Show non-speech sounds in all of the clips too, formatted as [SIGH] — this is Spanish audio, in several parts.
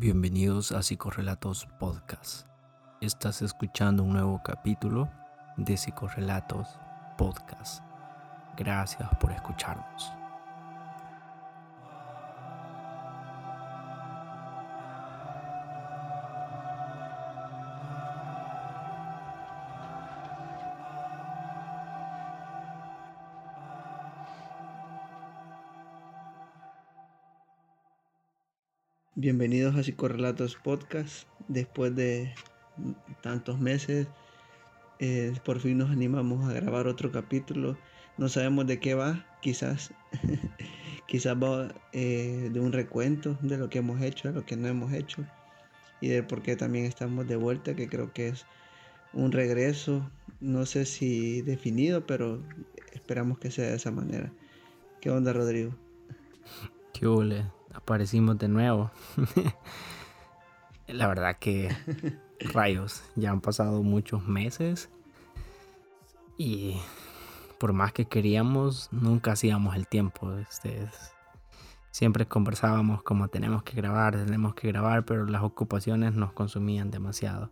Bienvenidos a Psicorrelatos Podcast. Estás escuchando un nuevo capítulo de Psicorrelatos Podcast. Gracias por escucharnos. Bienvenidos a Psicorrelatos Podcast. Después de tantos meses, eh, por fin nos animamos a grabar otro capítulo. No sabemos de qué va, quizás, [LAUGHS] quizás va eh, de un recuento de lo que hemos hecho, de lo que no hemos hecho y de por qué también estamos de vuelta, que creo que es un regreso, no sé si definido, pero esperamos que sea de esa manera. ¿Qué onda, Rodrigo? ¿Qué aparecimos de nuevo. [LAUGHS] La verdad que [LAUGHS] rayos, ya han pasado muchos meses y por más que queríamos, nunca hacíamos el tiempo. Este, siempre conversábamos como tenemos que grabar, tenemos que grabar, pero las ocupaciones nos consumían demasiado.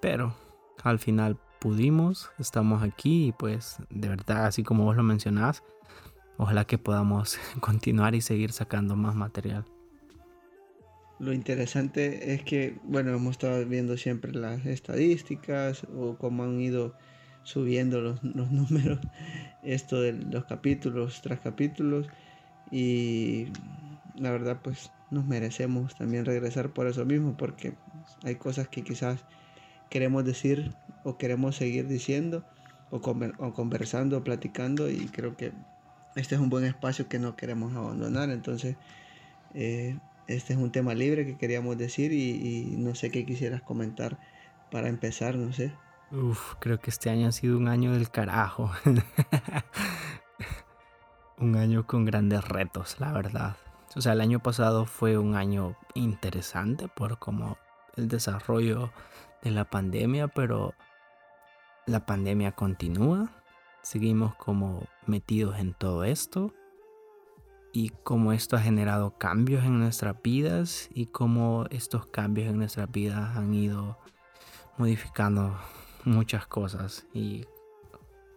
Pero al final pudimos, estamos aquí y pues de verdad, así como vos lo mencionás, ojalá que podamos [LAUGHS] continuar y seguir sacando más material. Lo interesante es que, bueno, hemos estado viendo siempre las estadísticas o cómo han ido subiendo los, [LAUGHS] números, esto de los capítulos tras capítulos y la verdad pues nos merecemos también regresar por eso mismo porque hay cosas que quizás queremos decir o queremos seguir diciendo o, o conversando platicando y creo que este es un buen espacio que no queremos abandonar. Entonces, eh, este es un tema libre que queríamos decir y, no sé qué quisieras comentar para empezar, no sé. Uf, creo que este año ha sido un año del carajo. [LAUGHS] un año con grandes retos, la verdad. O sea, el año pasado fue un año interesante por como el desarrollo de la pandemia, pero la pandemia continúa seguimos como metidos en todo esto y cómo esto ha generado cambios en nuestras vidas y cómo estos cambios en nuestras vidas han ido modificando muchas cosas y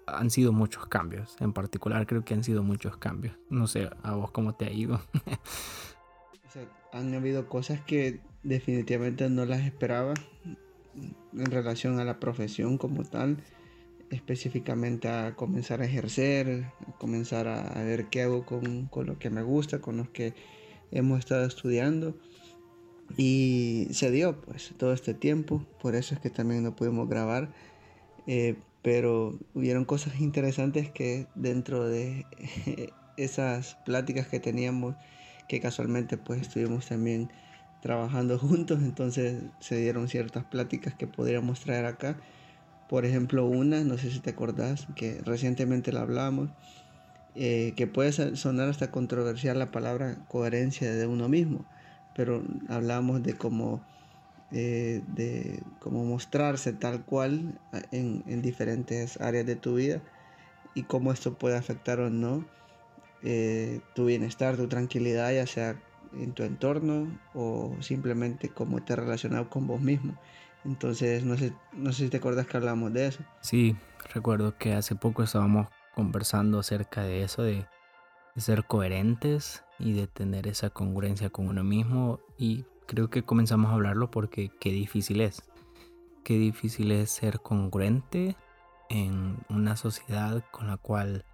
han sido muchos cambios. En particular creo que han sido muchos cambios. No sé, a vos cómo te ha ido. [LAUGHS] han habido cosas que definitivamente no las esperaba en relación a la profesión como tal específicamente a comenzar a ejercer, a comenzar a, ver qué hago con, con, lo que me gusta, con los que hemos estado estudiando. Y se dio pues todo este tiempo, por eso es que también no pudimos grabar, eh, pero hubieron cosas interesantes que dentro de [LAUGHS] esas pláticas que teníamos, que casualmente pues estuvimos también trabajando [LAUGHS] juntos, entonces se dieron ciertas pláticas que podríamos traer acá por ejemplo, una, no sé si te acordás, que recientemente la hablamos, eh, que puede sonar hasta controversial la palabra coherencia de uno mismo, pero hablamos de cómo, eh, de cómo mostrarse tal cual en, en, diferentes áreas de tu vida y cómo esto puede afectar o no eh, tu bienestar, tu tranquilidad, ya sea en tu entorno o simplemente cómo te relacionado con vos mismo. Entonces, no sé, no sé si te acuerdas que hablamos de eso. Sí, recuerdo que hace poco estábamos conversando acerca de eso, de, ser coherentes y de tener esa congruencia con uno mismo. Y creo que comenzamos a hablarlo porque qué difícil es. Qué difícil es ser congruente en una sociedad con la cual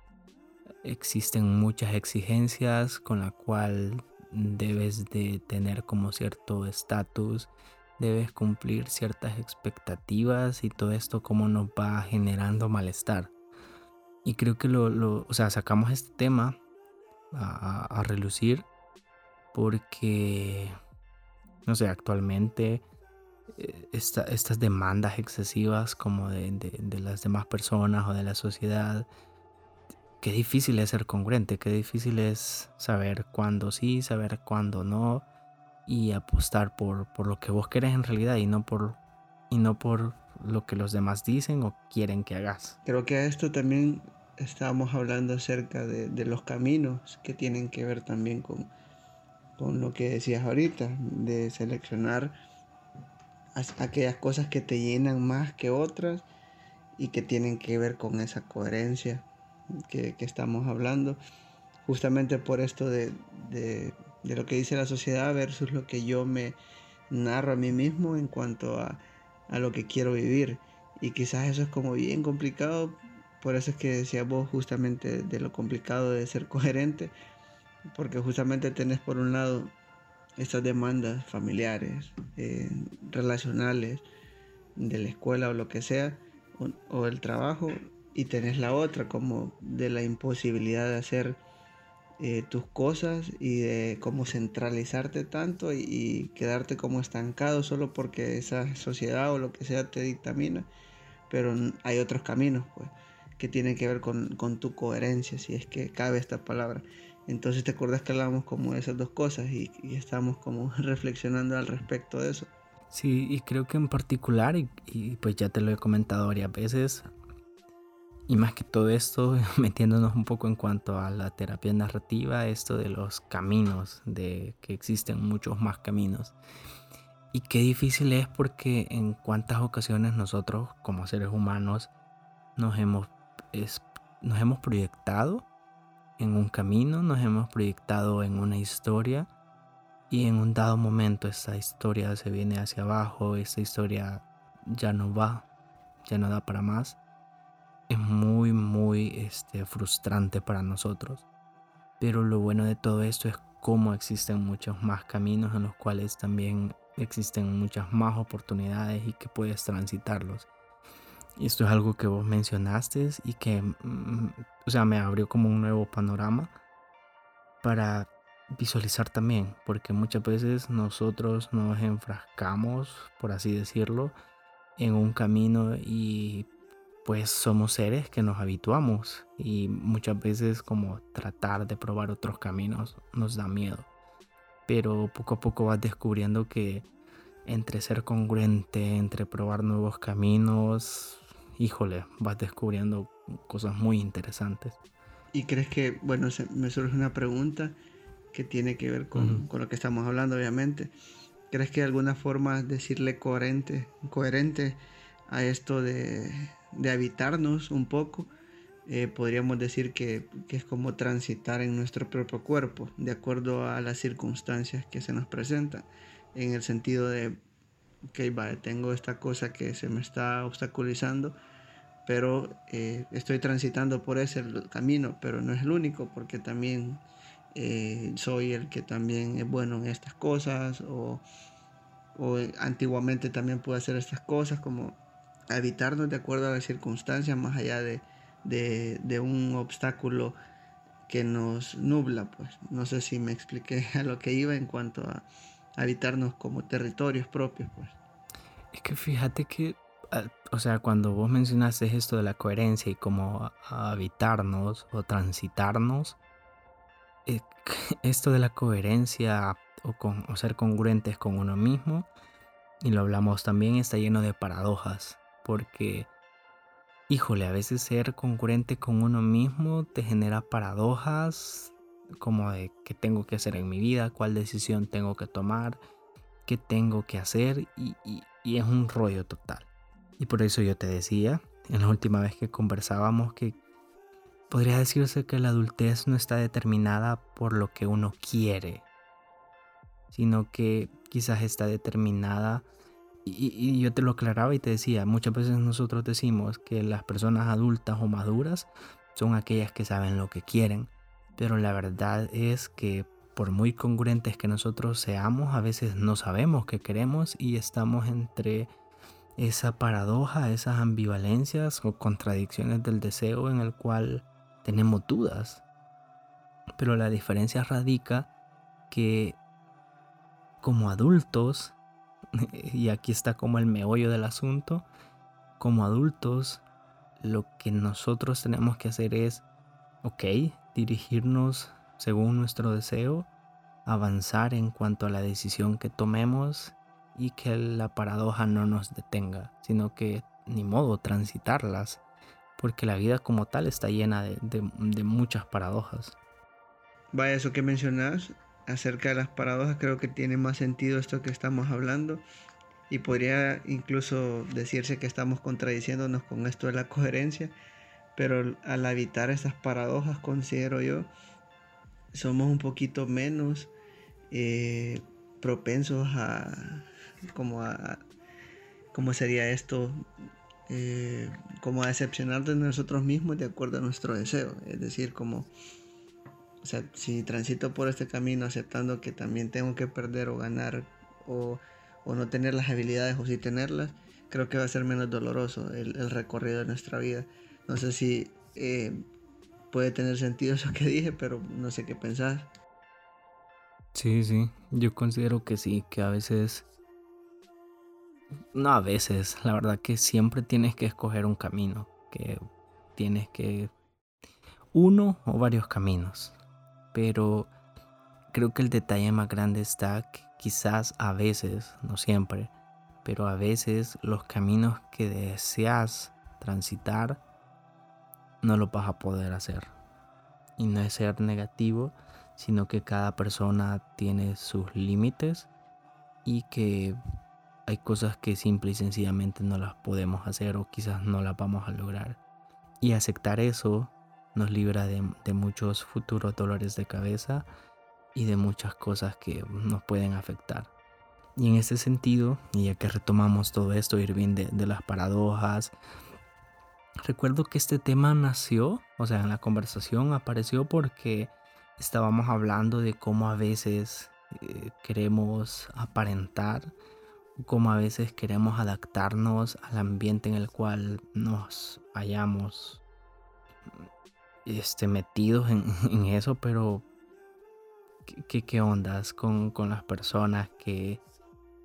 existen muchas exigencias, con la cual debes de tener como cierto estatus debes cumplir ciertas expectativas y todo esto como nos va generando malestar. Y creo que lo, lo o sea, sacamos este tema a, relucir porque, no sé, actualmente eh, estas demandas excesivas como de, de, las demás personas o de la sociedad, qué difícil es ser congruente, qué difícil es saber cuándo sí, saber cuándo no y apostar por, por lo que vos querés en realidad y no por, y no por lo que los demás dicen o quieren que hagas. Creo que a esto también estábamos hablando acerca de, de los caminos que tienen que ver también con, con lo que decías ahorita, de seleccionar aquellas cosas que te llenan más que otras y que tienen que ver con esa coherencia que, estamos hablando, justamente por esto de, de, lo que dice la sociedad versus lo que yo me narro a mí mismo en cuanto a, a lo que quiero vivir. Y quizás eso es como bien complicado, por eso es que decía vos justamente de lo complicado de ser [LAUGHS] coherente, porque justamente tenés por un lado estas demandas familiares, eh, relacionales, de la escuela o lo que sea, o, el trabajo, y tenés la otra como de la imposibilidad de hacer eh, tus cosas y de cómo centralizarte tanto y, quedarte como estancado solo porque esa sociedad o lo que sea te dictamina, pero hay otros caminos pues que tienen que ver con, con tu coherencia, si es que cabe esta palabra. Entonces te acuerdas que hablamos como de esas dos cosas y, estamos como [LAUGHS] reflexionando al respecto de eso. Sí, y creo que en particular, y, pues ya te lo he comentado varias veces, y más que todo esto, [LAUGHS] metiéndonos un poco en cuanto a la terapia narrativa, esto de los caminos, de que existen muchos más caminos. Y qué difícil es porque en cuántas ocasiones nosotros como seres humanos nos hemos, nos hemos proyectado en un camino, nos hemos proyectado en una historia y en un dado momento esa historia se viene hacia abajo, esa historia ya no va, ya no da para más. Es muy, muy este, frustrante para nosotros. Pero lo bueno de todo esto es cómo existen muchos más caminos en los cuales también existen muchas más oportunidades y que puedes transitarlos. Y esto es algo que vos mencionaste y que, mm, o sea, me abrió como un nuevo panorama para visualizar también, porque muchas veces nosotros nos enfrascamos, por así decirlo, en un camino y pues somos seres que nos habituamos y muchas veces como tratar de probar otros caminos nos da miedo. Pero poco a poco vas descubriendo que entre ser congruente, entre probar nuevos caminos, híjole, vas descubriendo cosas muy interesantes. ¿Y crees que, bueno, me surge una pregunta que tiene que ver con, con, lo que estamos hablando, obviamente? ¿Crees que de alguna forma decirle coherente, coherente a esto de, de habitarnos un poco, eh, podríamos decir que, que, es como transitar en nuestro propio cuerpo, de acuerdo a las circunstancias que se nos presentan, en el sentido de ok, vale, tengo esta cosa que se me está obstaculizando, pero eh, estoy transitando por ese camino, pero no es el único, porque también eh, soy el que también es bueno en estas cosas, o, o antiguamente también pude hacer estas cosas, como evitarnos de acuerdo a las circunstancias, más allá de, de, de un obstáculo que nos nubla, pues. No sé si me expliqué [LAUGHS] a lo que iba en cuanto a habitarnos como territorios propios, pues. Es que fíjate que, o sea, cuando vos mencionaste esto de la coherencia y como habitarnos o transitarnos, eh, [LAUGHS] esto de la coherencia o, con, o ser congruentes con uno mismo, y lo hablamos también, está lleno de paradojas, porque, híjole, a veces ser congruente con uno mismo te genera paradojas como de qué tengo que hacer en mi vida, cuál decisión tengo que tomar, qué tengo que hacer y, es un rollo total. Y por eso yo te decía en la última vez que conversábamos que podría decirse que la adultez no está determinada por lo que uno quiere, sino que quizás está determinada, y, yo te lo aclaraba y te decía, muchas veces nosotros decimos que las personas adultas o maduras son aquellas que saben lo que quieren, pero la verdad es que por muy congruentes que nosotros seamos, a veces no sabemos qué queremos y estamos entre esa paradoja, esas ambivalencias o contradicciones del deseo en el cual tenemos dudas. Pero la diferencia radica que como adultos, [LAUGHS] y aquí está como el meollo del asunto, como adultos lo que nosotros tenemos que hacer es, ok, dirigirnos según nuestro deseo, avanzar en cuanto a la decisión que tomemos y que la paradoja no nos detenga, sino que ni modo transitarlas, porque la vida como tal está llena de, muchas paradojas. Vaya, eso que mencionas acerca de las paradojas, creo que tiene más sentido esto que estamos hablando y podría incluso decirse que estamos contradiciéndonos con esto de la coherencia, pero al evitar estas paradojas, considero yo, somos un poquito menos eh, propensos a, como a, ¿cómo sería esto? Eh, como a decepcionar de nosotros mismos de acuerdo a nuestro deseo. Es decir, como, o sea, si transito por este camino aceptando que también tengo que perder o ganar o, no tener las habilidades o sí tenerlas, creo que va a ser menos doloroso el, recorrido de nuestra vida. No sé si eh, puede tener sentido eso que dije, pero no sé qué pensar. Sí, sí, yo considero que sí, que a veces no a veces, la verdad que siempre tienes que escoger un camino, que tienes que uno o varios caminos, pero creo que el detalle más grande está que quizás a veces, no siempre, pero a veces los caminos que deseas transitar no lo vas a poder hacer. Y no es ser negativo, sino que cada persona tiene sus límites y que hay cosas que simple y sencillamente no las podemos hacer o quizás no las vamos a lograr. Y aceptar eso nos libra de, muchos futuros dolores de cabeza y de muchas cosas que nos pueden afectar. Y en ese sentido, y ya que retomamos todo esto, Irving, de, de las paradojas, recuerdo que este tema nació, o sea, en la conversación apareció porque estábamos hablando de cómo a veces eh, queremos aparentar como a veces queremos adaptarnos al ambiente en el cual nos hayamos este, metidos [LAUGHS] en, eso, pero ¿qué, qué ondas con, las personas que,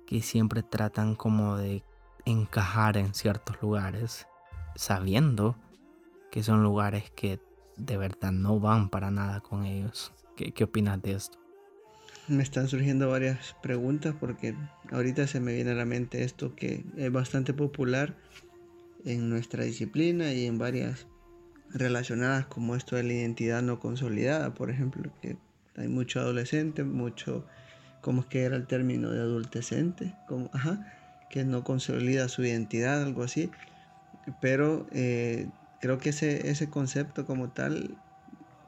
que siempre tratan como de encajar en ciertos lugares, sabiendo que son lugares que de verdad no van para nada con ellos? ¿Qué, qué opinas de esto? me están surgiendo varias preguntas porque ahorita se me viene a la mente esto que es bastante popular en nuestra disciplina y en varias relacionadas como esto de la identidad no consolidada, por ejemplo, que hay mucho adolescente, mucho, ¿cómo es que era el término de adultecente? Como, ajá, que no consolida su identidad, algo así. Pero eh, creo que ese, ese concepto como tal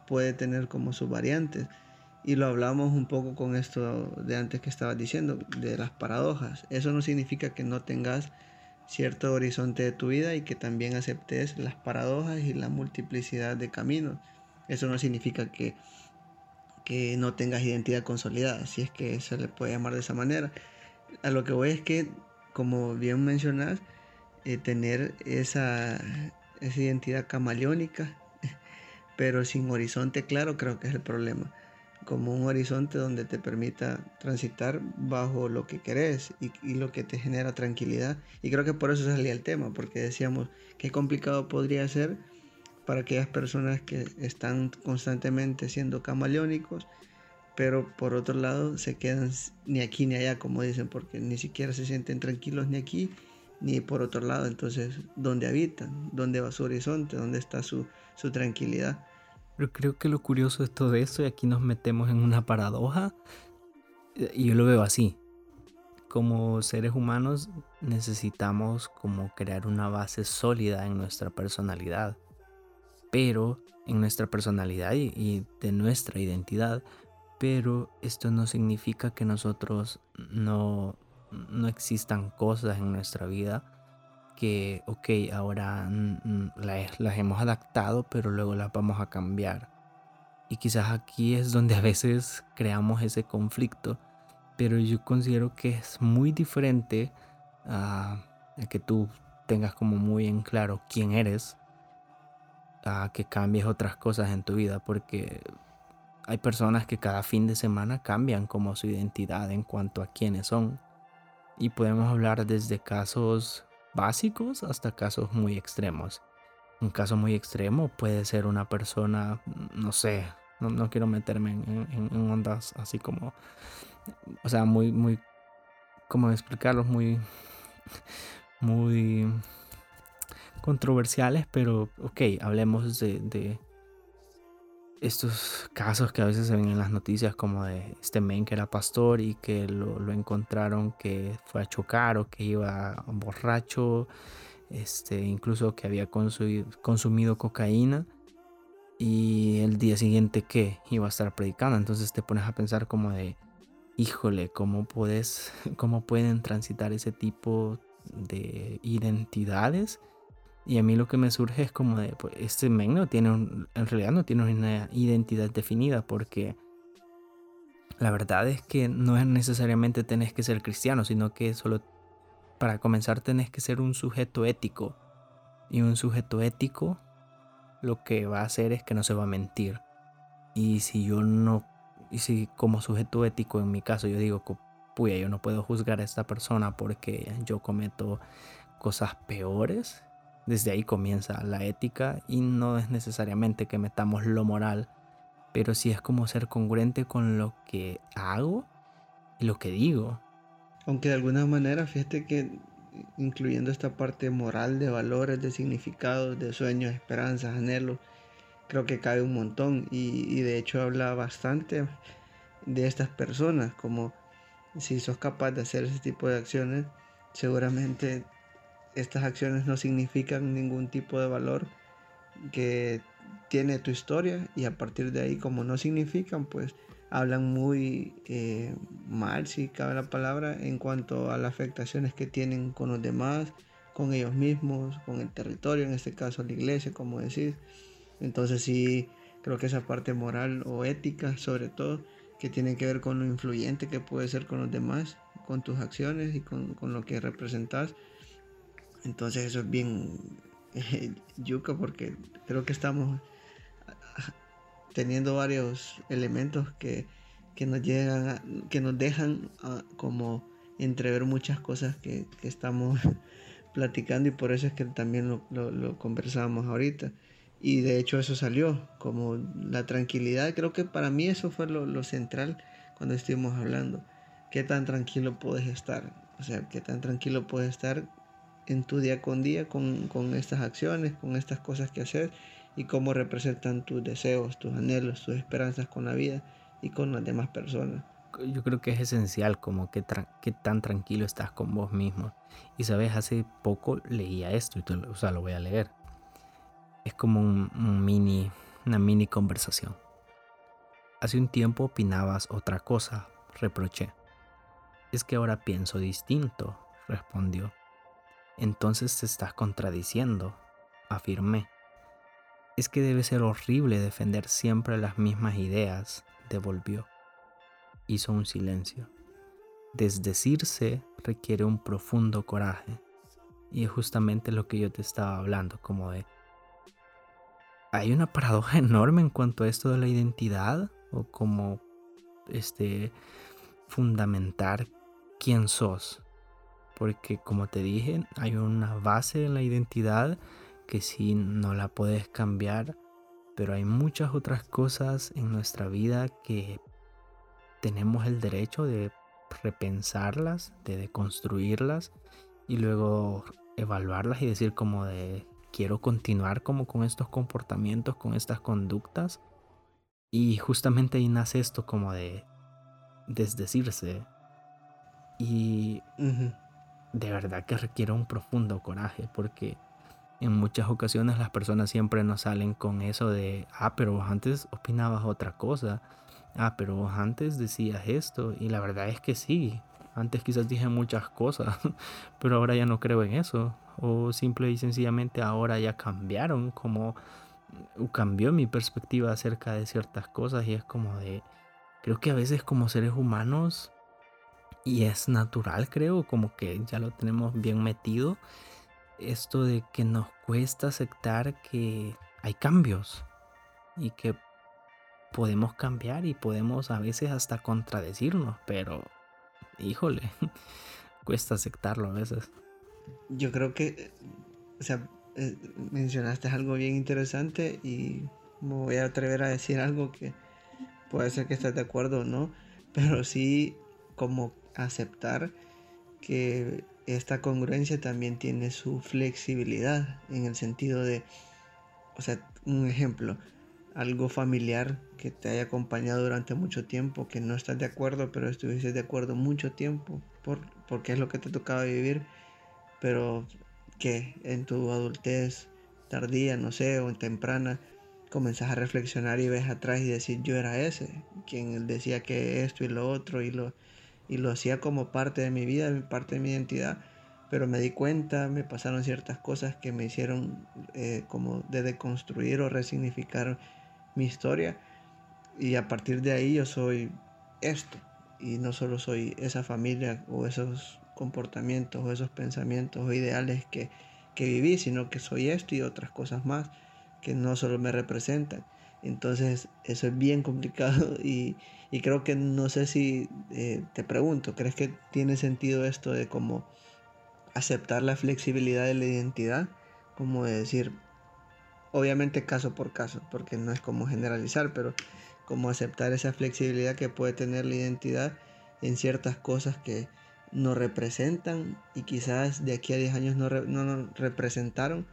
puede tener como sus variantes y lo hablamos un poco con esto de antes que estabas diciendo, de las paradojas. Eso no significa que no tengas cierto horizonte de tu vida y que también aceptes las paradojas y la multiplicidad de caminos. Eso no significa que, que no tengas identidad consolidada, si es que se le puede llamar de esa manera. A lo que voy es que, como bien mencionas, eh, tener esa, esa identidad camaleónica, [LAUGHS] pero sin horizonte claro, creo que es el problema como un horizonte donde te permita transitar bajo lo que querés y, lo que te genera tranquilidad. Y creo que por eso salía el tema, porque decíamos qué complicado podría ser para aquellas personas que están constantemente siendo camaleónicos, pero por otro lado se quedan ni aquí ni allá, como dicen, porque ni siquiera se sienten tranquilos ni aquí ni por otro lado. Entonces, ¿dónde habitan? ¿Dónde va su horizonte? ¿Dónde está su, su tranquilidad? Pero creo que lo curioso es todo esto y aquí nos metemos en una paradoja y yo lo veo así. Como seres humanos necesitamos como crear una base sólida en nuestra personalidad. Pero en nuestra personalidad y, de nuestra identidad. Pero esto no significa que nosotros no, no existan cosas en nuestra vida que, ok, ahora las, hemos adaptado, pero luego las vamos a cambiar. Y quizás aquí es donde a veces creamos ese conflicto, pero yo considero que es muy diferente a, que tú tengas como muy en claro quién eres, a que cambies otras cosas en tu vida, porque hay personas que cada fin de semana cambian como su identidad en cuanto a quiénes son. Y podemos hablar desde casos básicos hasta casos muy extremos. Un caso muy extremo puede ser una persona, no sé, no, quiero meterme en, ondas así como, o sea, muy, muy, ¿cómo explicarlos? Muy, muy controversiales, pero ok, hablemos de, estos casos que a veces se ven en las noticias como de este men que era pastor y que lo, encontraron que fue a chocar o que iba borracho, este, incluso que había consumido, consumido cocaína y el día siguiente que iba a estar predicando. Entonces te pones a pensar como de, híjole, ¿cómo, puedes, [LAUGHS] cómo pueden transitar ese tipo de identidades? Y a mí lo que me surge es como de, pues, este men no tiene, en realidad no tiene una identidad definida porque la verdad es que no es necesariamente tenés que ser cristiano, sino que solo para comenzar tenés que ser un sujeto ético. Y un sujeto ético lo que va a hacer es que no se va a mentir. Y si yo no, y si como sujeto ético en mi caso yo digo, puya, yo no puedo juzgar a esta persona porque yo cometo cosas peores, desde ahí comienza la ética y no es necesariamente que metamos lo moral, pero sí es como ser congruente con lo que hago y lo que digo. Aunque de alguna manera, fíjate que incluyendo esta parte moral de valores, de significados, de sueños, esperanzas, anhelos, creo que cabe un montón y, y de hecho habla bastante de estas personas, como si sos capaz de hacer ese tipo de acciones, seguramente estas acciones no significan ningún tipo de valor que tiene tu historia y a partir de ahí como no significan pues hablan muy eh, mal si cabe la palabra en cuanto a las afectaciones que tienen con los demás con ellos mismos con el territorio en este caso la iglesia como decís. Entonces sí creo que esa parte moral o ética sobre todo que tiene que ver con lo influyente que puede ser con los demás con tus acciones y con, con lo que representas entonces eso es bien [LAUGHS] yuca porque creo que estamos teniendo varios elementos que, nos llegan que nos dejan como entrever muchas cosas que, estamos [LAUGHS] platicando y por eso es que también lo, lo, conversábamos ahorita. Y de hecho eso salió, como la tranquilidad, creo que para mí eso fue lo, lo central cuando estuvimos hablando. ¿Qué tan tranquilo puedes estar? O sea, qué tan tranquilo puedes estar en tu día con día con, estas acciones, con estas cosas que haces y cómo representan tus deseos, tus anhelos, tus esperanzas con la vida y con las demás personas. Yo creo que es esencial como que, tan tranquilo estás con vos mismo. Y sabes, hace poco leía esto, y o sea, lo voy a leer. Es como un mini, una mini conversación. Hace un tiempo opinabas otra cosa, reproché. Es que ahora pienso distinto, respondió. Entonces te estás contradiciendo, afirmé. Es que debe ser horrible defender siempre las mismas ideas, devolvió. Hizo un silencio. Desdecirse requiere un profundo coraje. Y es justamente lo que yo te estaba hablando, como de... Hay una paradoja [LAUGHS] enorme en cuanto a esto de la identidad, o como este fundamentar quién sos porque como te dije, hay una base en la identidad que sí no la puedes cambiar, pero hay muchas otras cosas en nuestra vida que tenemos el derecho de repensarlas, de deconstruirlas y luego evaluarlas y decir como de quiero continuar como con estos comportamientos, con estas conductas. Y justamente ahí nace esto como de desdecirse. Y de verdad que requiere un profundo coraje porque en muchas ocasiones las personas siempre nos salen con eso de, ah, pero vos antes opinabas otra cosa, ah, pero vos antes decías esto y la verdad es que sí, antes quizás dije muchas cosas, [LAUGHS] pero ahora ya no creo en eso. O simple y sencillamente ahora ya cambiaron como cambió mi perspectiva acerca de ciertas cosas y es como de creo que a veces como seres humanos y es natural, creo, como que ya lo tenemos bien metido, esto de que nos cuesta aceptar que hay cambios y que podemos cambiar y podemos a veces hasta contradecirnos, pero híjole, [LAUGHS] cuesta aceptarlo a veces. Yo creo que, o sea, eh, mencionaste algo bien interesante y me voy a atrever a decir algo que puede ser que estés de acuerdo o no, pero sí como aceptar que esta congruencia también tiene su flexibilidad en el sentido de, o sea, un ejemplo, algo familiar que te haya acompañado durante mucho tiempo, que no estás de acuerdo, pero estuviste de acuerdo mucho tiempo, por, porque es lo que te tocaba vivir, pero que en tu adultez tardía, no sé, o temprana, comenzás a reflexionar y ves atrás y decir, yo era ese, quien decía que esto y lo otro, y lo, y lo hacía como parte de mi vida, parte de mi identidad, pero me di cuenta, me pasaron ciertas cosas que me hicieron eh, como de deconstruir o resignificar mi historia, y a partir de ahí yo soy esto, y no solo soy esa familia o esos comportamientos o esos pensamientos o ideales que, que viví, sino que soy esto y otras cosas más que no solo me representan. Entonces eso es bien complicado [LAUGHS] y, y creo que no sé si eh, te pregunto, ¿crees que tiene sentido esto de como aceptar la flexibilidad de la identidad? Como de decir, obviamente caso por caso, porque no es como generalizar, pero como aceptar esa flexibilidad que puede tener la identidad en ciertas cosas que nos representan y quizás de aquí a 10 años no, no nos representaron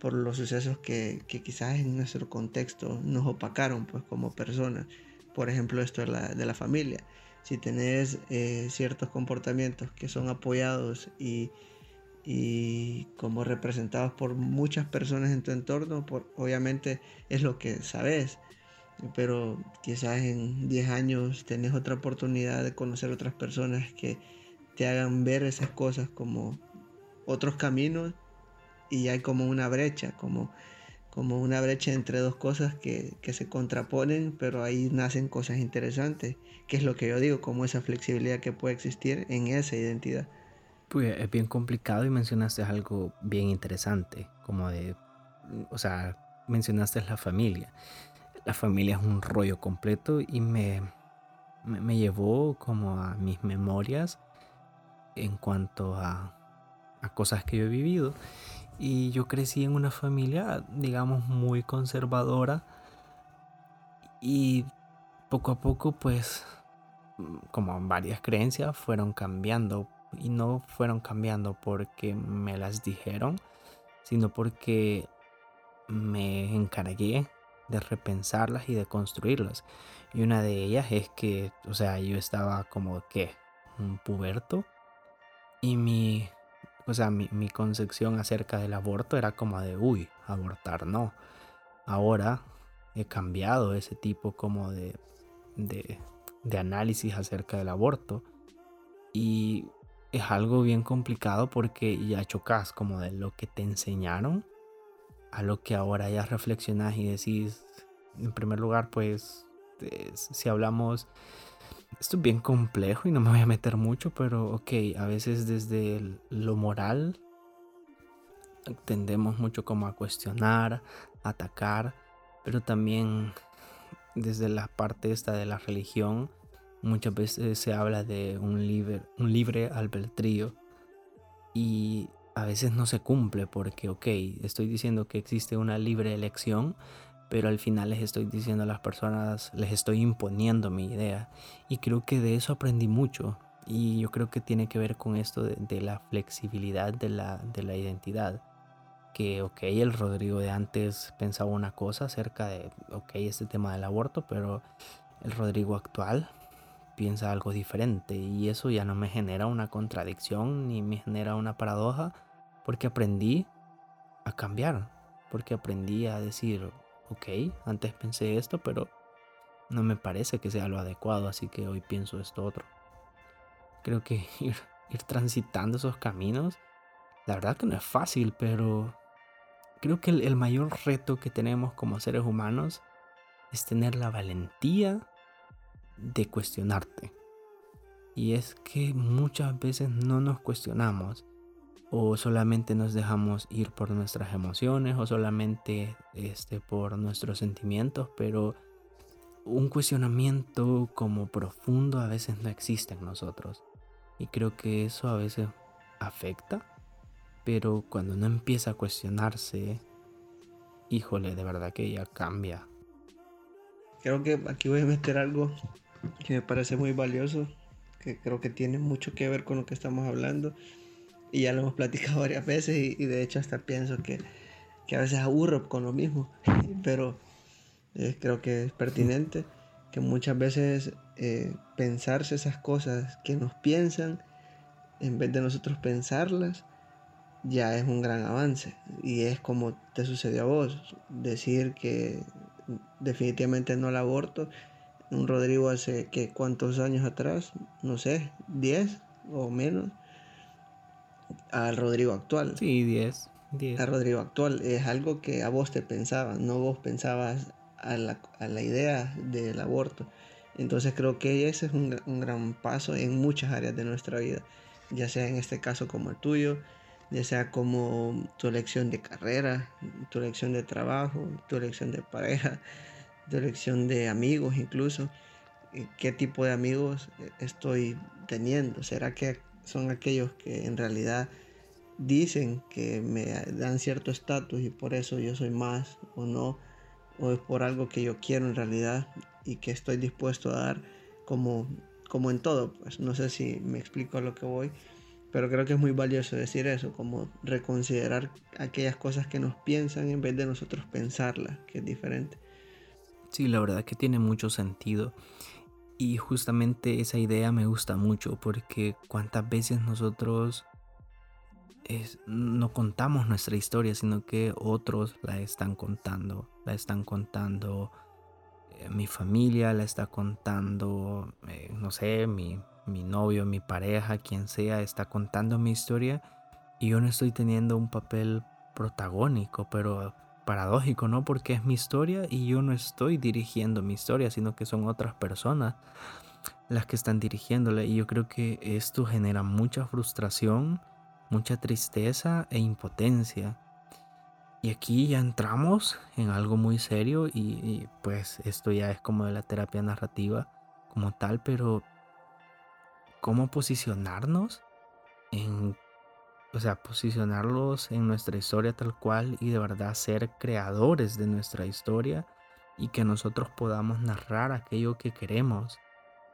por los sucesos que, que, quizás en nuestro contexto nos opacaron pues como personas. Por ejemplo, esto de la, de la familia. Si tenés eh, ciertos comportamientos que son apoyados y, y como representados por muchas personas en tu entorno, por, obviamente es lo que sabes. Pero quizás en 10 años tenés otra oportunidad de conocer otras personas que te hagan ver esas cosas como otros caminos y hay como una brecha, como, como una brecha entre dos cosas que, se contraponen, pero ahí nacen cosas interesantes, que es lo que yo digo, como esa flexibilidad que puede existir en esa identidad. Pues es bien complicado y mencionaste algo bien interesante, como de, o sea, mencionaste la familia. La familia es un rollo completo y me, me llevó como a mis memorias en cuanto a, a cosas que yo he vivido. Y yo crecí en una familia, digamos, muy conservadora. Y poco a poco, pues, como varias creencias fueron cambiando. Y no fueron cambiando porque me las dijeron, sino porque me encargué de repensarlas y de construirlas. Y una de ellas es que, o sea, yo estaba como que un puberto y mi o sea, mi, concepción acerca del aborto era como de, uy, abortar no. Ahora he cambiado ese tipo como de, de, de análisis acerca del aborto. Y es algo bien complicado porque ya chocas como de lo que te enseñaron a lo que ahora ya reflexionas y decís, en primer lugar, pues, si hablamos esto es bien complejo y no me voy a meter mucho, pero ok, a veces desde lo moral tendemos mucho como a cuestionar, atacar, pero también desde la parte esta de la religión muchas veces se habla de un libre, un libre albedrío y a veces no se cumple porque, ok, estoy diciendo que existe una libre elección, pero al final les estoy diciendo a las personas, les estoy imponiendo mi idea. Y creo que de eso aprendí mucho. Y yo creo que tiene que ver con esto de, la flexibilidad de la, de la identidad. Que, ok, el Rodrigo de antes pensaba una cosa acerca de, ok, este tema del aborto, pero el Rodrigo actual piensa algo diferente. Y eso ya no me genera una contradicción ni me genera una paradoja, porque aprendí a cambiar. Porque aprendí a decir, ok, antes pensé esto, pero no me parece que sea lo adecuado, así que hoy pienso esto otro. Creo que [LAUGHS] ir, transitando esos caminos, la verdad que no es fácil, pero creo que el, mayor reto que tenemos como seres humanos es tener la valentía de cuestionarte. Y es que muchas veces no nos cuestionamos o solamente nos dejamos ir por nuestras emociones o solamente este, por nuestros sentimientos, pero un cuestionamiento como profundo a veces no existe en nosotros. Y creo que eso a veces afecta, pero cuando uno empieza a cuestionarse, híjole, de verdad que ya cambia. Creo que aquí voy a meter algo que me parece muy valioso, que creo que tiene mucho que ver con lo que estamos hablando y ya lo hemos platicado [LAUGHS] varias veces y, de hecho hasta pienso que, que, a veces aburro con lo mismo. [LAUGHS] Pero eh, creo que es pertinente, que muchas veces eh, pensarse esas cosas que nos piensan, en vez de nosotros pensarlas, ya es un gran avance. Y es como te sucedió a vos, decir que definitivamente no el aborto. Un Rodrigo hace que cuántos años atrás, no sé, 10 o menos, al Rodrigo actual. Sí, 10. Al Rodrigo actual es algo que a vos te pensaba, no vos pensabas a la, a la idea del aborto. Entonces creo que ese es un, un gran paso en muchas áreas de nuestra vida, ya sea en este caso como el tuyo, ya sea como tu elección de carrera, tu elección de trabajo, tu elección de pareja, tu elección de amigos incluso. Eh, ¿Qué tipo de amigos estoy teniendo? ¿Será que son aquellos que en realidad dicen que me dan cierto estatus y por eso yo soy más o no? ¿O es por algo que yo quiero en realidad y que estoy dispuesto a dar como, como en todo? Pues no sé si me explico a lo que voy pero creo que es muy valioso decir eso, como reconsiderar aquellas cosas que nos piensan en vez de nosotros pensarlas, que es diferente. Sí, la verdad que tiene mucho sentido. Y justamente esa idea me gusta mucho porque cuántas veces nosotros no contamos nuestra historia, sino que otros la están contando. La están contando eh, mi familia, la está contando, eh, no sé, mi, mi novio, mi pareja, quien sea, está contando mi historia y yo no estoy teniendo un papel protagónico, pero paradójico, ¿no? Porque es mi historia y yo no estoy dirigiendo mi historia, sino que son otras personas las que están dirigiéndola. Y yo creo que esto genera mucha frustración, mucha tristeza e impotencia. Y aquí ya entramos en algo muy serio y, pues esto ya es como de la terapia narrativa como tal, pero cómo posicionarnos en, o sea, posicionarlos en nuestra historia tal cual y de verdad ser creadores de nuestra historia y que nosotros podamos narrar aquello que queremos,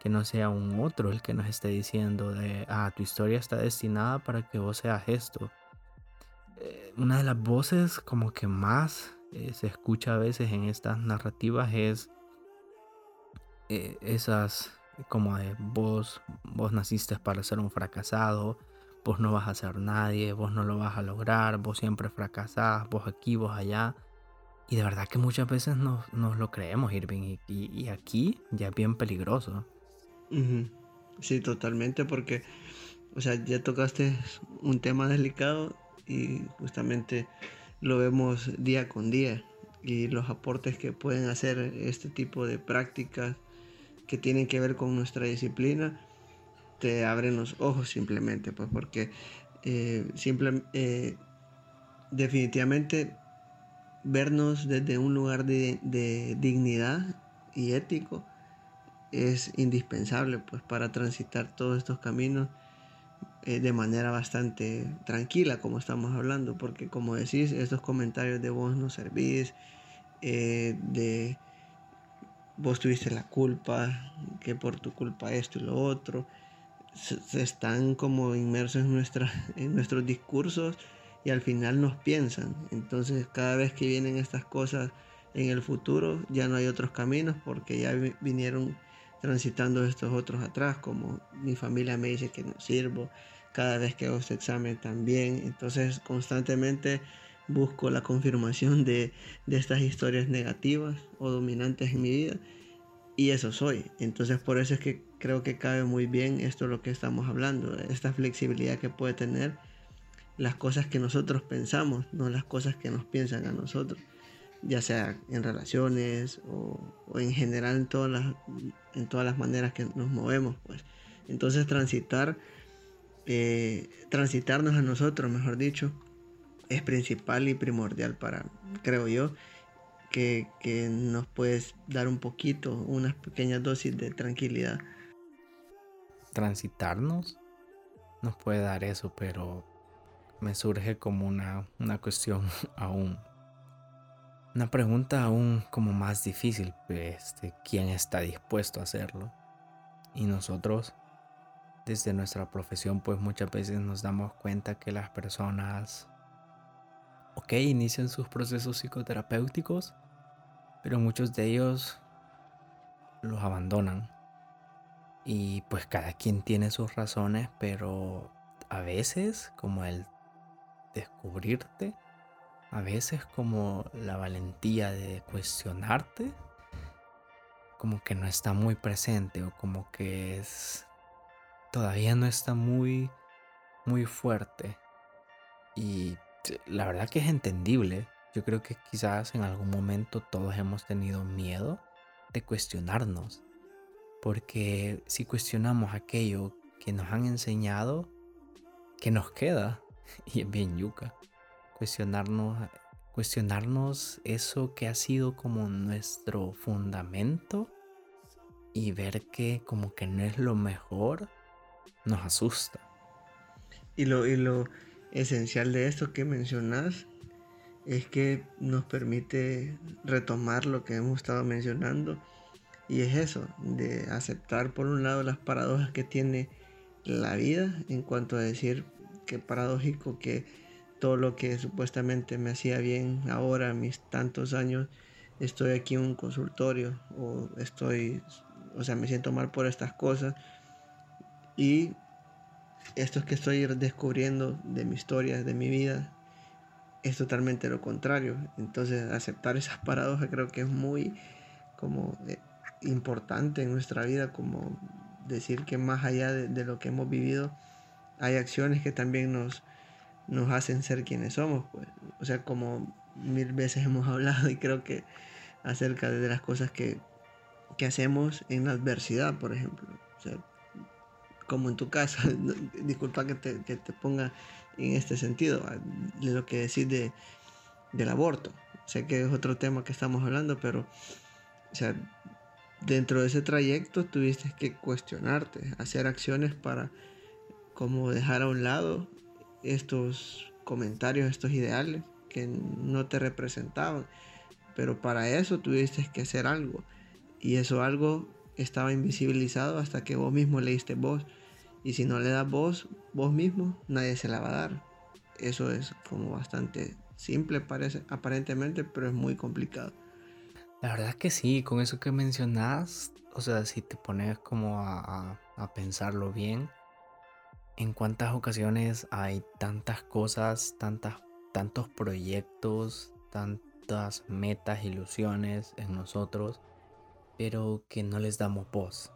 que no sea un otro el que nos esté diciendo de, ah, tu historia está destinada para que vos seas esto. Eh, una de las voces como que más eh, se escucha a veces en estas narrativas es eh, esas como de vos, vos naciste para ser un fracasado, vos no vas a ser nadie, vos no lo vas a lograr, vos siempre fracasás, vos aquí, vos allá. Y de verdad que muchas veces nos, lo creemos, Irving, y, aquí ya es bien peligroso. Sí, totalmente, porque, o sea, ya tocaste un tema delicado y justamente lo vemos día con día y los aportes que pueden hacer este tipo de prácticas que tienen que ver con nuestra disciplina, te abren los ojos simplemente, pues porque eh, eh, definitivamente vernos desde un lugar de, dignidad y ético es indispensable pues para transitar todos estos caminos eh, de manera bastante tranquila como estamos hablando porque como decís estos comentarios de vos no servís de vos tuviste la culpa, que por tu culpa esto y lo otro. Se, están como inmersos en, nuestra, [LAUGHS] en nuestros discursos y al final nos piensan. Entonces cada vez que vienen estas cosas en el futuro ya no hay otros caminos porque ya vinieron transitando estos otros atrás, como mi familia me dice que no sirvo, cada vez que hago este examen también. Entonces constantemente busco la confirmación de, estas historias negativas o dominantes en mi vida y eso soy. Entonces por eso es que creo que cabe muy bien esto lo que estamos hablando, esta flexibilidad que puede tener las cosas que nosotros pensamos, no las cosas que nos piensan a nosotros, ya sea en relaciones o, en general en todas, las, en todas las maneras que nos movemos. Pues. Entonces transitar, eh, transitarnos a nosotros, mejor dicho, es principal y primordial para, creo yo, que, nos puedes dar un poquito, unas pequeñas dosis de tranquilidad. Transitarnos nos puede dar eso, pero me surge como una, una cuestión [LAUGHS] aún, una pregunta aún como más difícil, este, ¿quién está dispuesto a hacerlo? Y nosotros, desde nuestra profesión, pues muchas veces nos damos cuenta que las personas ok, inician sus procesos psicoterapéuticos, pero muchos de ellos los abandonan. Y pues cada quien tiene sus razones, pero a veces como el descubrirte, a veces como la valentía de cuestionarte, como que no está muy presente o como que es todavía no está muy muy fuerte. Y la verdad que es entendible. Yo creo que quizás en algún momento todos hemos tenido miedo de cuestionarnos. Porque si cuestionamos aquello que nos han enseñado, que nos queda, [LAUGHS] y es bien yuca, cuestionarnos, cuestionarnos eso que ha sido como nuestro fundamento y ver que como que no es lo mejor, nos asusta. Y lo, y lo esencial de esto que mencionas es que nos permite retomar lo que hemos estado mencionando y es eso, de aceptar por un lado las paradojas que tiene la vida en cuanto a decir que paradójico que todo lo que supuestamente me hacía bien ahora mis tantos años estoy aquí en un consultorio o estoy o sea me siento mal por estas cosas y esto que estoy descubriendo de mi historia de mi vida es totalmente lo contrario. Entonces aceptar esas paradojas creo que es muy como eh, importante en nuestra vida, como decir que más allá de, lo que hemos vivido, hay acciones que también nos, nos hacen ser quienes somos. Pues. O sea, como mil veces [LAUGHS] hemos hablado y creo que acerca de las cosas que, que hacemos en adversidad, por ejemplo. O sea, como en tu casa, [LAUGHS] disculpa que te, que te ponga en este sentido, de lo que decís de, del aborto. Sé que es otro tema que estamos hablando, pero o sea, dentro de ese trayecto tuviste que cuestionarte, hacer acciones para como dejar a un lado estos comentarios, estos ideales que no te representaban. Pero para eso tuviste que hacer algo. Y eso algo estaba invisibilizado hasta que vos mismo leíste voz. Y si no le das voz, vos mismo, nadie se la va a dar. Eso es como bastante simple, parece, aparentemente, pero es muy complicado. La verdad que sí, con eso que mencionas, o sea, si te pones como a, a pensarlo bien, en cuántas ocasiones hay tantas cosas, tantas, tantos proyectos, tantas metas, ilusiones en nosotros, pero que no les damos voz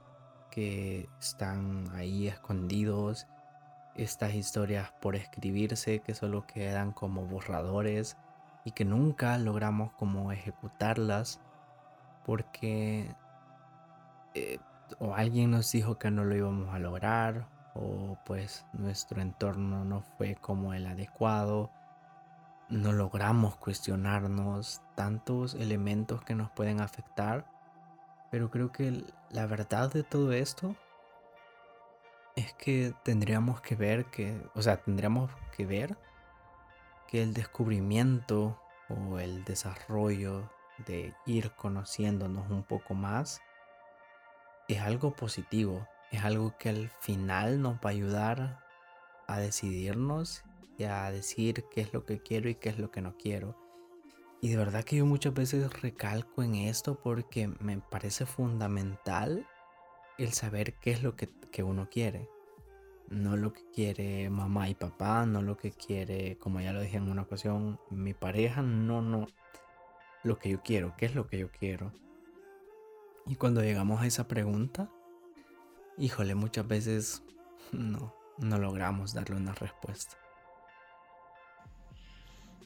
que están ahí escondidos, estas historias por escribirse que solo quedan como borradores y que nunca logramos como ejecutarlas porque eh, o alguien nos dijo que no lo íbamos a lograr o pues nuestro entorno no fue como el adecuado no logramos cuestionarnos tantos elementos que nos pueden afectar. Pero creo que la verdad de todo esto es que tendríamos que ver que, o sea, tendríamos que ver que el descubrimiento o el desarrollo de ir conociéndonos un poco más es algo positivo, es algo que al final nos va a ayudar a decidirnos y a decir qué es lo que quiero y qué es lo que no quiero. Y de verdad que yo muchas veces recalco en esto porque me parece fundamental el saber qué es lo que, uno quiere. No lo que quiere mamá y papá, no lo que quiere, como ya lo dije en una ocasión, mi pareja, no, no. Lo que yo quiero, qué es lo que yo quiero. Y cuando llegamos a esa pregunta, híjole, muchas veces no, no logramos darle una respuesta.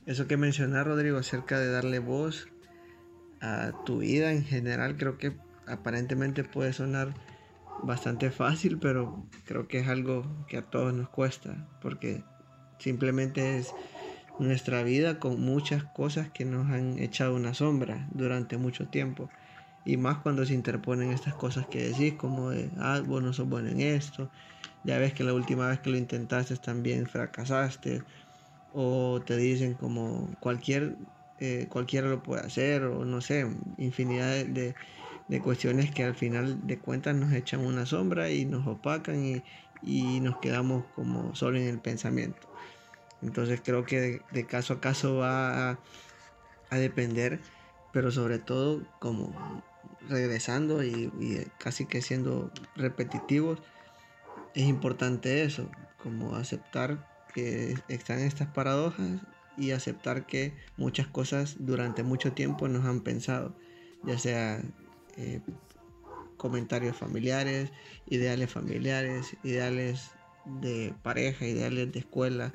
Eso que mencionas, Rodrigo, acerca de darle voz a tu vida en general, creo que aparentemente puede sonar bastante fácil, pero creo que es algo que a todos nos cuesta, porque simplemente es nuestra vida con muchas cosas que nos han echado una sombra durante mucho tiempo. Y más cuando se interponen estas cosas que decís, como de, ah, vos no sos bueno en esto, ya ves que la última vez que lo intentaste también fracasaste, o te dicen como cualquier eh, cualquiera lo puede hacer o no sé infinidad de, cuestiones que al final de cuentas nos echan una sombra y nos opacan y, nos quedamos como solo en el pensamiento entonces creo que de, caso a caso va a, depender pero sobre todo como regresando y, casi que siendo repetitivos, es importante eso, como aceptar que están estas paradojas y aceptar que muchas cosas durante mucho tiempo nos han pensado, ya sea eh, comentarios familiares, ideales familiares, ideales de pareja, ideales de escuela,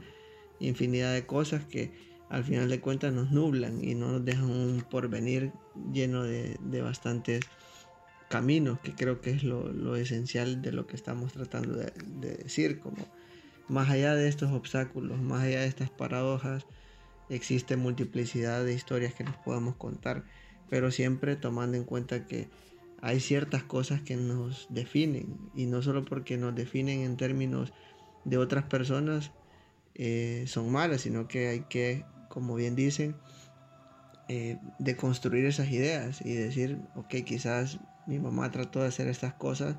infinidad de cosas que al final de cuentas nos nublan y no nos dejan un porvenir lleno de, bastantes caminos, que creo que es lo, esencial de lo que estamos tratando de, decir, como más allá de estos obstáculos, más allá de estas paradojas, existe multiplicidad de historias que nos podemos contar, pero siempre tomando en cuenta que hay ciertas cosas que nos definen y no solo porque nos definen en términos de otras personas eh, son malas, sino que hay que como bien dicen, eh, de construir esas ideas y decir, ok, quizás mi mamá trató de hacer estas cosas,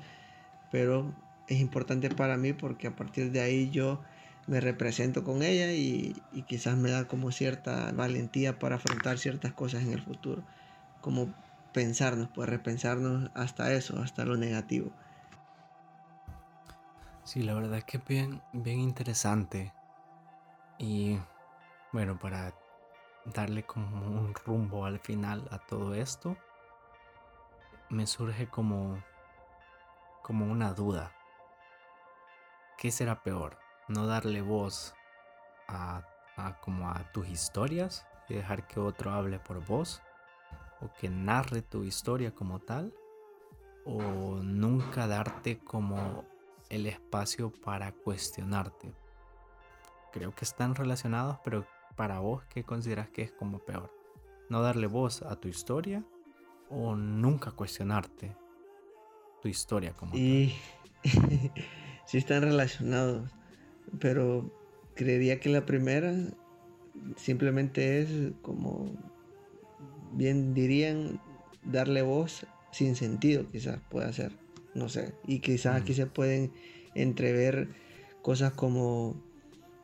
pero es importante para mí porque a partir de ahí yo me represento con ella y, quizás me da como cierta valentía para afrontar ciertas cosas en el futuro, como pensarnos, pues repensarnos hasta eso, hasta lo negativo. Sí, la verdad es que bien, bien interesante. Y bueno, para darle como un rumbo al final a todo esto, me surge como, como una duda. ¿Qué será peor? ¿No darle voz a, como a tus historias y dejar que otro hable por vos? ¿O que narre tu historia como tal? ¿O nunca darte como el espacio para cuestionarte? Creo que están relacionados, pero para vos, ¿qué consideras que es como peor? ¿No darle voz a tu historia o nunca cuestionarte tu historia como y... [LAUGHS] sí están relacionados, pero creería que la primera simplemente es como bien dirían darle voz sin sentido quizás pueda ser no sé. Y quizás aquí se pueden entrever cosas como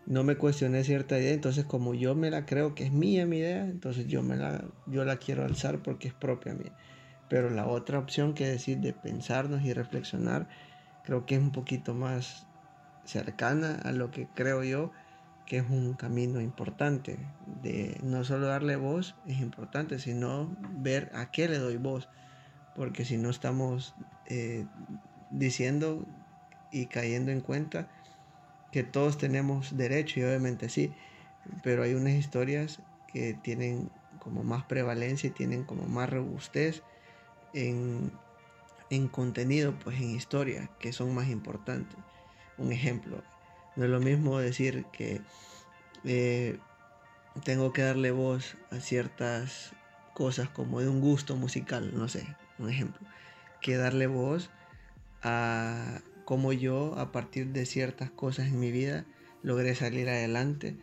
no me cuestioné cierta idea, entonces como yo me la creo que es mía mi idea, entonces yo me la yo la quiero alzar porque es propia mía. Pero la otra opción que decir de pensarnos y reflexionar, creo que es un poquito más cercana a lo que creo yo que es un camino importante de no solo darle voz es importante sino ver a qué le doy voz porque si no estamos eh, diciendo y cayendo en cuenta que todos tenemos derecho y obviamente sí, pero hay unas historias que tienen como más prevalencia y tienen como más robustez en, contenido, pues en historia, que son más importantes. Un ejemplo, no es lo mismo decir que eh, tengo que darle voz a ciertas cosas como de un gusto musical, no sé, un ejemplo, que darle voz a como yo a partir de ciertas cosas en mi vida logré salir adelante.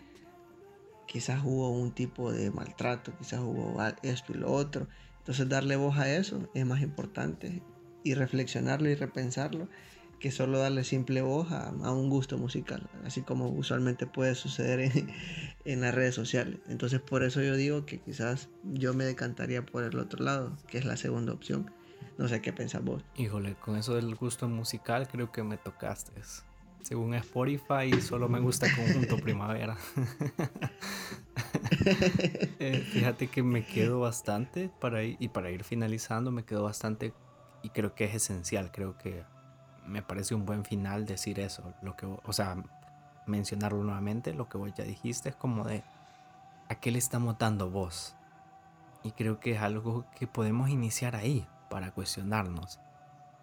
Quizás hubo un tipo de maltrato, quizás hubo esto y lo otro. Entonces darle voz a eso es más importante y reflexionarlo y repensarlo que solo darle simple voz a, un gusto musical, así como usualmente puede suceder en, [LAUGHS] en, las redes sociales. Entonces por eso yo digo que quizás yo me decantaría por el otro lado, que es la segunda opción no sé qué pensás vos. Híjole, con eso del gusto musical creo que me tocaste. Según Spotify solo me gusta Conjunto [LAUGHS] Primavera. [LAUGHS] Eh, fíjate que me quedo bastante para ir, y para ir finalizando me quedo bastante y creo que es esencial, creo que me parece un buen final decir eso, lo que, o sea, mencionarlo nuevamente, lo que vos ya dijiste es como de a qué le estamos dando voz. Y creo que es algo que podemos iniciar ahí, para cuestionarnos.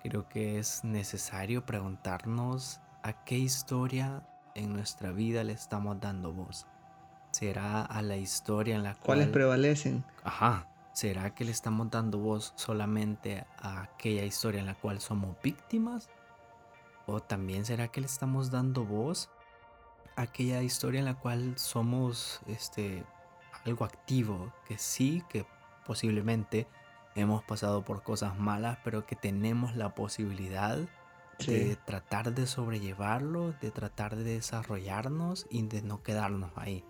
Creo que es necesario preguntarnos a qué historia en nuestra vida le estamos dando voz. ¿Será a la historia en la cual... ¿Cuáles prevalecen? Ajá. ¿Será que le estamos dando voz solamente a aquella historia en la cual somos víctimas? ¿O también será que le estamos dando voz a aquella historia en la cual somos este, algo activo? Que sí, que posiblemente hemos pasado por cosas malas, pero que tenemos la posibilidad de tratar de sobrellevarlo, de tratar de desarrollarnos y de no quedarnos ahí.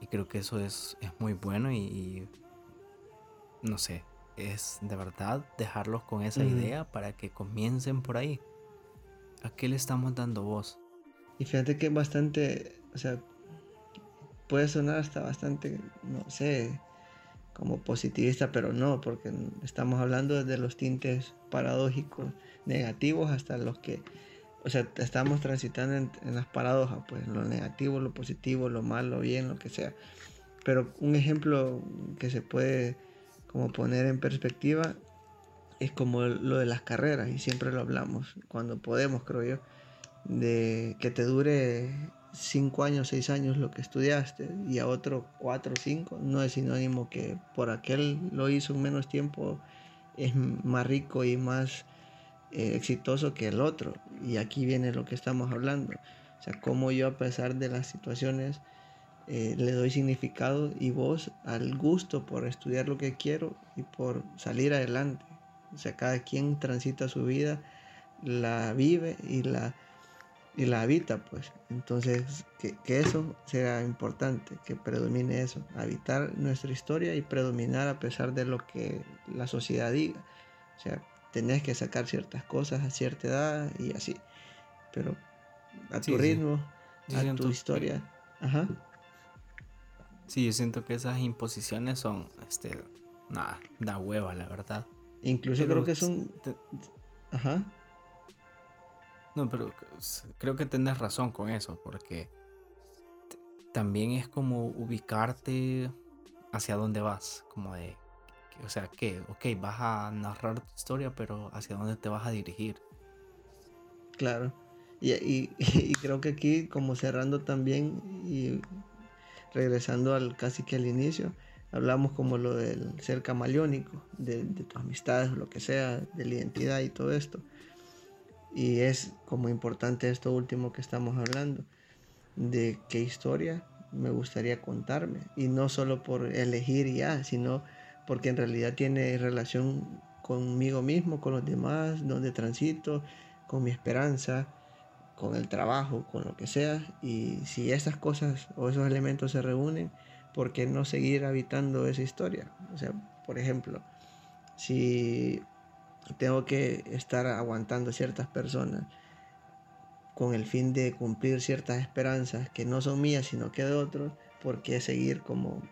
Y creo que eso es, es muy bueno y, no sé, es de verdad dejarlos con esa idea para que comiencen por ahí. ¿A qué le estamos dando voz? Y fíjate que es bastante, o sea, puede sonar hasta bastante, no sé, como positivista, pero no, porque estamos hablando de los tintes paradójicos negativos hasta los que, o sea, estamos transitando en, las paradojas, pues lo negativo, lo positivo, lo malo, bien, lo que sea. Pero un ejemplo que se puede como poner en perspectiva es como lo de las carreras, y siempre lo hablamos, cuando podemos, creo yo, de que te dure cinco años, seis años lo que estudiaste y a otro cuatro cinco, no es sinónimo que por aquel lo hizo en menos tiempo es más rico y más eh, exitoso que el otro. Y aquí viene lo que estamos hablando. O sea, cómo yo a pesar de las situaciones eh, le doy significado y voz al gusto por estudiar lo que quiero y por salir adelante. O sea, cada quien transita su vida, la vive y la, y la habita, pues. Entonces, que, eso sea importante, que predomine eso, habitar nuestra historia y predominar a pesar de lo que la sociedad diga. O sea, tenés que sacar ciertas cosas a cierta edad y así. Pero a tu ritmo, a tu historia. Ajá. Sí, yo siento que esas imposiciones son, este, nada, da hueva, la verdad. Incluso creo que son... Ajá. No, pero creo que tenés razón con eso, porque también es como ubicarte hacia dónde vas, como de, o sea, que, ok, vas a narrar tu historia, pero hacia dónde te vas a dirigir. Claro, y, [LAUGHS] y creo que aquí, como cerrando también, y regresando al casi que al inicio, hablamos como lo del ser camaleónico, de, tus amistades lo que sea, de la identidad y todo esto. Y es como importante esto último que estamos hablando, de qué historia me gustaría contarme. Y no solo por elegir ya, sino porque en realidad tiene relación conmigo mismo, con los demás, donde transito, con mi esperanza, con el trabajo, con lo que sea. Y si esas cosas o esos elementos se reúnen, ¿por qué no seguir habitando esa historia? O sea, por ejemplo, si tengo que estar aguantando ciertas personas con el fin de cumplir ciertas esperanzas que no son mías, sino que de otros, ¿por qué seguir como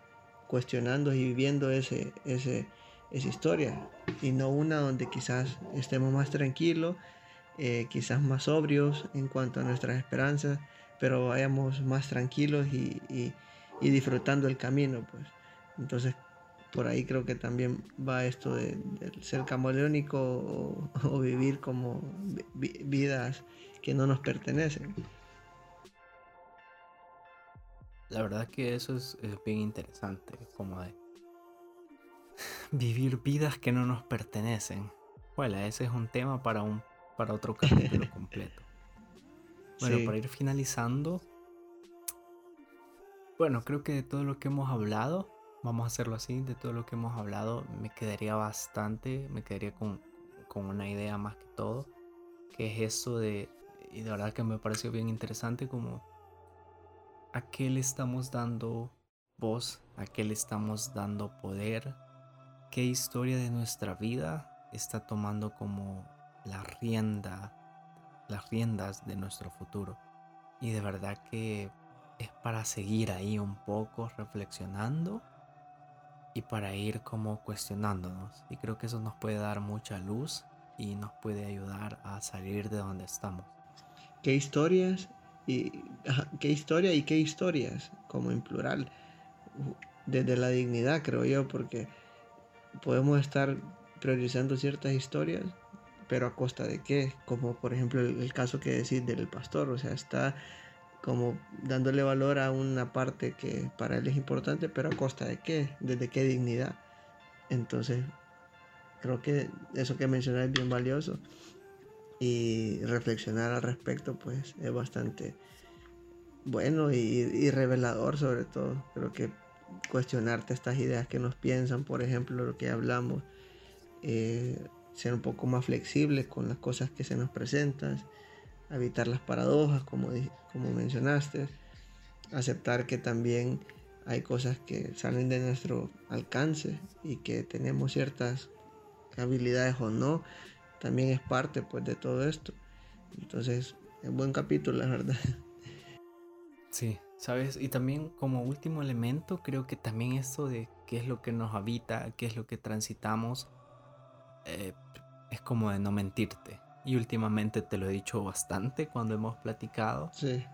cuestionando y viviendo ese, ese, esa historia? Y no una donde quizás estemos más tranquilos eh, quizás más sobrios en cuanto a nuestras esperanzas, pero vayamos más tranquilos y, disfrutando el camino, pues. Entonces, por ahí creo que también va esto de, ser camaleónico o, vivir como vidas que no nos pertenecen. La verdad que eso es, bien interesante, como de [LAUGHS] vivir vidas que no nos pertenecen. Bueno, ese es un tema para un para otro capítulo [LAUGHS] completo. Bueno, para ir finalizando, bueno, creo que de todo lo que hemos hablado, vamos a hacerlo así, de todo lo que hemos hablado, me quedaría bastante, me quedaría con, con una idea más que todo, que es eso de, y de verdad que me pareció bien interesante, como a qué le estamos dando voz, a qué le estamos dando poder, qué historia de nuestra vida está tomando como la rienda, las riendas de nuestro futuro. Y de verdad que es para seguir ahí un poco reflexionando y para ir como cuestionándonos. Y creo que eso nos puede dar mucha luz y nos puede ayudar a salir de donde estamos. ¿Qué historias y qué historia y qué historias como en plural? Desde la dignidad, creo yo, porque podemos estar priorizando ciertas historias pero a costa de qué, como por ejemplo el, caso que decís del pastor, o sea, está como dándole valor a una parte que para él es importante, pero a costa de qué, desde qué dignidad. Entonces, creo que eso que mencionas es bien valioso y reflexionar al respecto pues es bastante bueno y, revelador sobre todo. Creo que cuestionarte estas ideas que nos piensan, por ejemplo, lo que hablamos, eh, ser un poco más flexibles con las cosas que se nos presentan, evitar las paradojas, como, como mencionaste, aceptar que también hay cosas que salen de nuestro alcance y que tenemos ciertas habilidades o no, también es parte pues de todo esto. Entonces, es buen capítulo, la verdad. Sí, sabes, y también como último elemento, creo que también esto de qué es lo que nos habita, qué es lo que transitamos, eh, es como de no mentirte. Y últimamente te lo he dicho bastante cuando hemos platicado. Sí.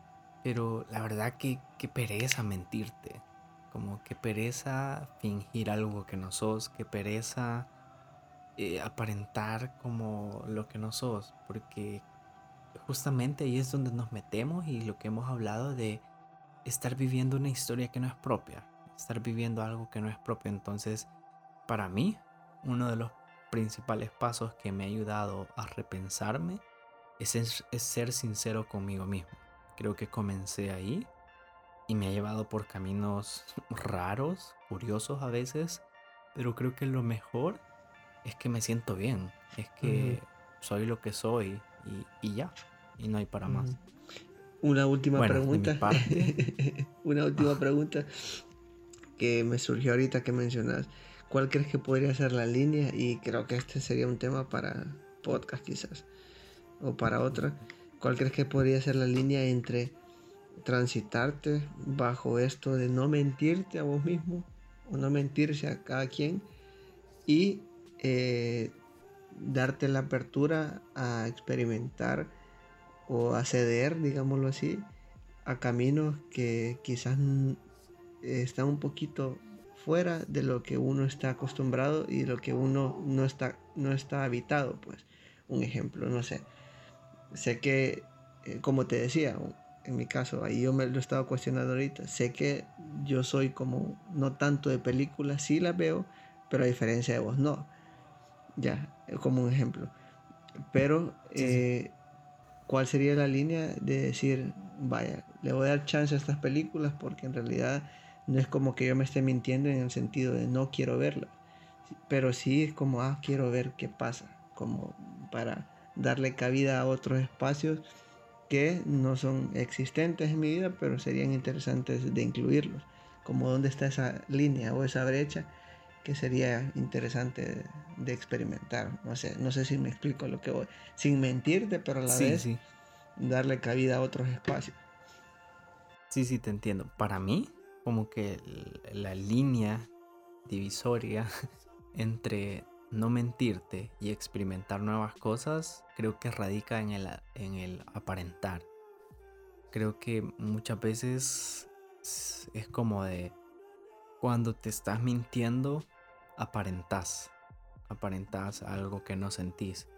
Pero la verdad que, que pereza mentirte. Como que pereza fingir algo que no sos, que pereza eh, aparentar como lo que no sos. Porque justamente ahí es donde nos metemos y lo que hemos hablado de estar viviendo una historia que no es propia. Estar viviendo algo que no es propio. Entonces, para mí, uno de los principales pasos que me ha ayudado a repensarme es, ser sincero conmigo mismo. Creo que comencé ahí y me ha llevado por caminos [LAUGHS] raros, curiosos a veces, pero creo que lo mejor es que me siento bien, es que soy lo que soy y, ya, y no hay para más. Una última pregunta. [LAUGHS] Una última pregunta que me surgió ahorita que mencionas. ¿Cuál crees que podría ser la línea? Y creo que este sería un tema para podcast quizás. O para otra. ¿Cuál crees que podría ser la línea entre transitarte bajo esto de no mentirte a vos mismo? O no mentirse a cada quien. Y eh, darte la apertura a experimentar o a digámoslo así, a caminos que quizás están un poquito fuera de lo que uno está acostumbrado y lo que uno no está, no está habitado, pues. Un ejemplo, no sé. Sé que, eh, como te decía, en mi caso, ahí yo me lo he estado cuestionando ahorita, sé que yo soy como, no tanto de películas, sí las veo, pero a diferencia de vos no. Ya, como un ejemplo. Pero, eh, ¿cuál sería la línea de decir, vaya, le voy a dar chance a estas películas porque en realidad no es como que yo me esté mintiendo en el sentido de no quiero verla, pero sí es como, ah, quiero ver qué pasa, como para darle cabida a otros espacios que no son existentes en mi vida, pero serían interesantes de incluirlos, como dónde está esa línea o esa brecha que sería interesante de, experimentar. No sé, no sé si me explico lo que voy, sin mentirte, pero a la vez darle cabida a otros espacios. Sí, sí, te entiendo. Para mí, como que la línea divisoria [LAUGHS] entre no mentirte y experimentar nuevas cosas, creo que radica en el, en el aparentar. Creo que muchas veces es como de cuando te estás mintiendo, aparentas. Aparentas algo que no sentís.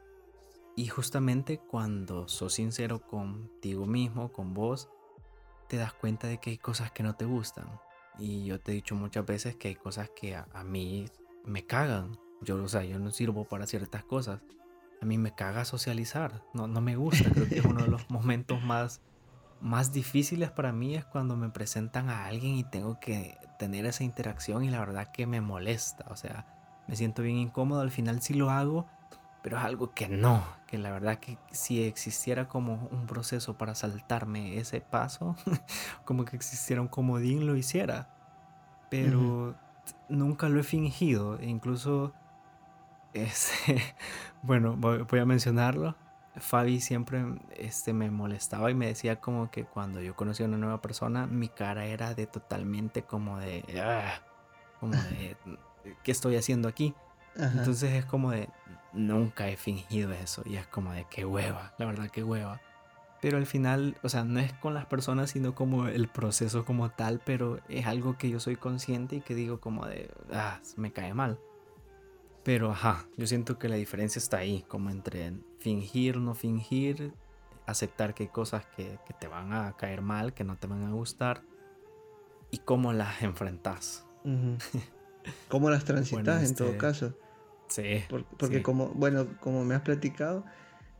Y justamente cuando sos sincero contigo mismo, con vos, te das cuenta de que hay cosas que no te gustan. Y yo te he dicho muchas veces que hay cosas que a, mí me cagan. Yo, o sea, yo no sirvo para ciertas cosas. A mí me caga socializar. No, no me gusta. Creo que es uno de los momentos más, más difíciles para mí es cuando me presentan a alguien y tengo que tener esa interacción y la verdad que me molesta. O sea, me siento bien incómodo. Al final sí lo hago, pero es algo que no, que la verdad que si existiera como un proceso para saltarme ese paso, [LAUGHS] como que existiera un comodín, lo hiciera. Pero nunca lo he fingido, e incluso, este, [LAUGHS] bueno, voy, a mencionarlo. Fabi siempre este, me molestaba y me decía como que cuando yo conocí a una nueva persona, mi cara era de totalmente como de, ah", como de, ¿qué estoy haciendo aquí? Entonces es como de, nunca he fingido eso y es como de qué hueva, la verdad qué hueva. Pero al final, o sea, no es con las personas, sino como el proceso como tal, pero es algo que yo soy consciente y que digo como de, ah, me cae mal. Pero ajá, yo siento que la diferencia está ahí, como entre fingir, no fingir, aceptar que hay cosas que, te van a caer mal, que no te van a gustar, y cómo las enfrentas. [LAUGHS] ¿Cómo las transitas en todo este, caso? Sí. porque como, bueno, como me has platicado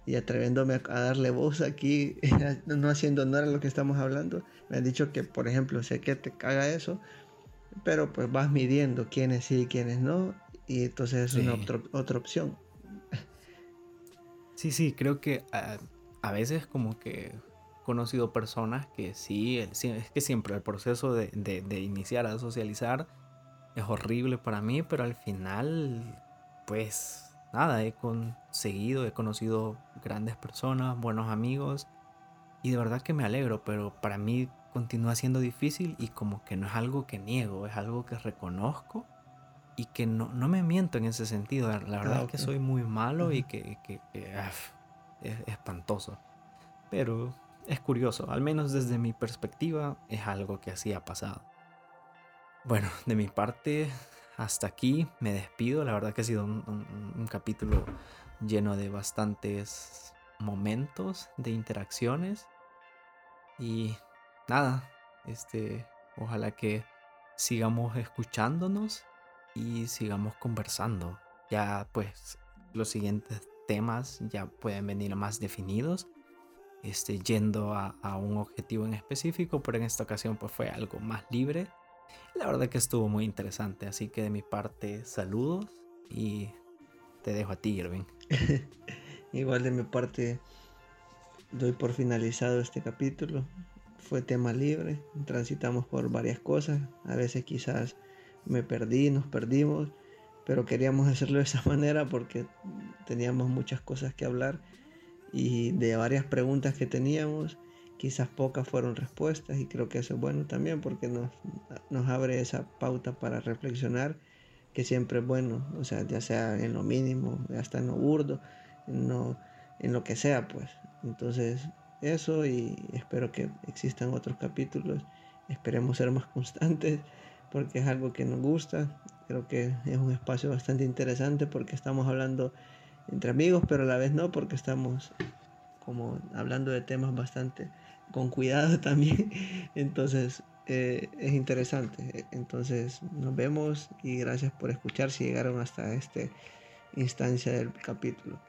y atreviéndome a, darle voz aquí, [LAUGHS] no haciendo honor a lo que estamos hablando, me han dicho que, por ejemplo, sé que te caga eso, pero pues vas midiendo quiénes sí y quiénes no, y entonces es una otra opción. Sí, sí, creo que a, a, veces como que conocido personas que sí, es que siempre el proceso de, de, iniciar a socializar es horrible para mí, pero al final, pues nada, he conseguido, he conocido grandes personas, buenos amigos y de verdad que me alegro, pero para mí continúa siendo difícil y como que no es algo que niego, es algo que reconozco y que no, no me miento en ese sentido. La verdad es que soy muy malo y que, que, es espantoso. Pero es curioso, al menos desde mi perspectiva es algo que así ha pasado. Bueno, de mi parte, hasta aquí me despido. La verdad que ha sido un, capítulo lleno de bastantes momentos de interacciones. Y nada, este, ojalá que sigamos escuchándonos y sigamos conversando. Ya pues los siguientes temas ya pueden venir más definidos, este, yendo a, a, un objetivo en específico, pero en esta ocasión pues fue algo más libre. La verdad que estuvo muy interesante, así que de mi parte saludos y te dejo a ti, Irving. [LAUGHS] Igual de mi parte doy por finalizado este capítulo. Fue tema libre, transitamos por varias cosas, a veces quizás me perdí, nos perdimos, pero queríamos hacerlo de esa [LAUGHS] manera porque teníamos muchas cosas que hablar y de varias preguntas que teníamos, quizás pocas fueron respuestas y creo que eso es bueno también porque nos, nos abre esa pauta para reflexionar que siempre es bueno, o sea, ya sea en lo mínimo, hasta en lo burdo, en lo, en lo que sea, pues. Entonces, eso y espero que existan otros capítulos, esperemos ser más constantes porque es algo que nos gusta. Creo que es un espacio bastante interesante porque estamos hablando entre amigos, pero a la vez no, porque estamos como hablando de temas bastante con cuidado [LAUGHS] también. Entonces eh, es interesante. Entonces nos vemos y gracias por escuchar si llegaron hasta esta instancia del capítulo.